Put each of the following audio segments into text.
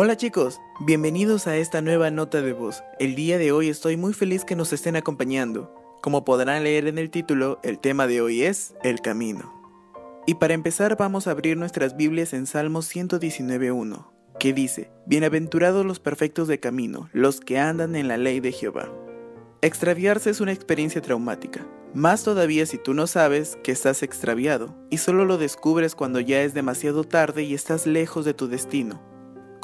Hola chicos, bienvenidos a esta nueva nota de voz. El día de hoy estoy muy feliz que nos estén acompañando. Como podrán leer en el título, el tema de hoy es el camino. Y para empezar vamos a abrir nuestras Biblias en Salmos 119.1, que dice, Bienaventurados los perfectos de camino, los que andan en la ley de Jehová. Extraviarse es una experiencia traumática, más todavía si tú no sabes que estás extraviado y solo lo descubres cuando ya es demasiado tarde y estás lejos de tu destino.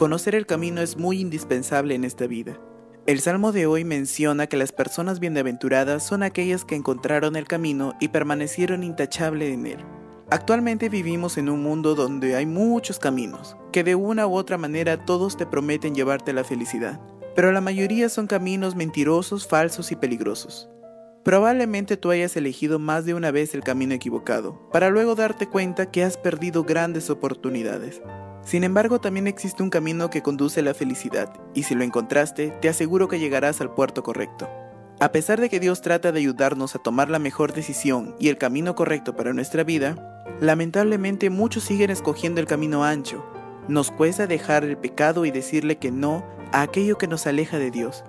Conocer el camino es muy indispensable en esta vida. El salmo de hoy menciona que las personas bienaventuradas son aquellas que encontraron el camino y permanecieron intachable en él. Actualmente vivimos en un mundo donde hay muchos caminos, que de una u otra manera todos te prometen llevarte la felicidad, pero la mayoría son caminos mentirosos, falsos y peligrosos. Probablemente tú hayas elegido más de una vez el camino equivocado, para luego darte cuenta que has perdido grandes oportunidades. Sin embargo, también existe un camino que conduce a la felicidad, y si lo encontraste, te aseguro que llegarás al puerto correcto. A pesar de que Dios trata de ayudarnos a tomar la mejor decisión y el camino correcto para nuestra vida, lamentablemente muchos siguen escogiendo el camino ancho. Nos cuesta dejar el pecado y decirle que no a aquello que nos aleja de Dios.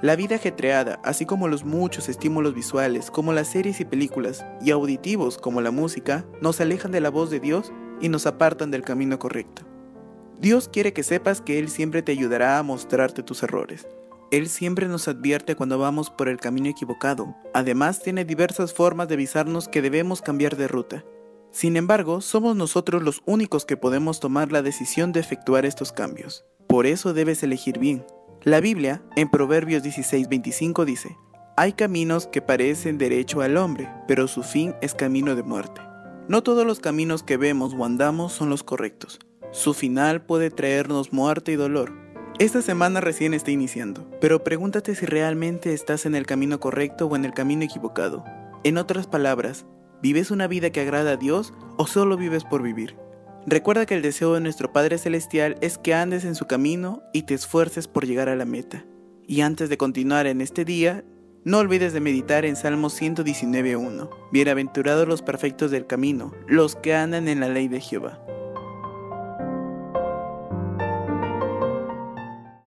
La vida ajetreada, así como los muchos estímulos visuales, como las series y películas, y auditivos como la música, nos alejan de la voz de Dios y nos apartan del camino correcto. Dios quiere que sepas que Él siempre te ayudará a mostrarte tus errores. Él siempre nos advierte cuando vamos por el camino equivocado. Además, tiene diversas formas de avisarnos que debemos cambiar de ruta. Sin embargo, somos nosotros los únicos que podemos tomar la decisión de efectuar estos cambios. Por eso debes elegir bien. La Biblia, en Proverbios 16:25 dice, Hay caminos que parecen derecho al hombre, pero su fin es camino de muerte. No todos los caminos que vemos o andamos son los correctos. Su final puede traernos muerte y dolor. Esta semana recién está iniciando, pero pregúntate si realmente estás en el camino correcto o en el camino equivocado. En otras palabras, ¿vives una vida que agrada a Dios o solo vives por vivir? Recuerda que el deseo de nuestro Padre Celestial es que andes en su camino y te esfuerces por llegar a la meta. Y antes de continuar en este día, no olvides de meditar en Salmo 119.1. Bienaventurados los perfectos del camino, los que andan en la ley de Jehová.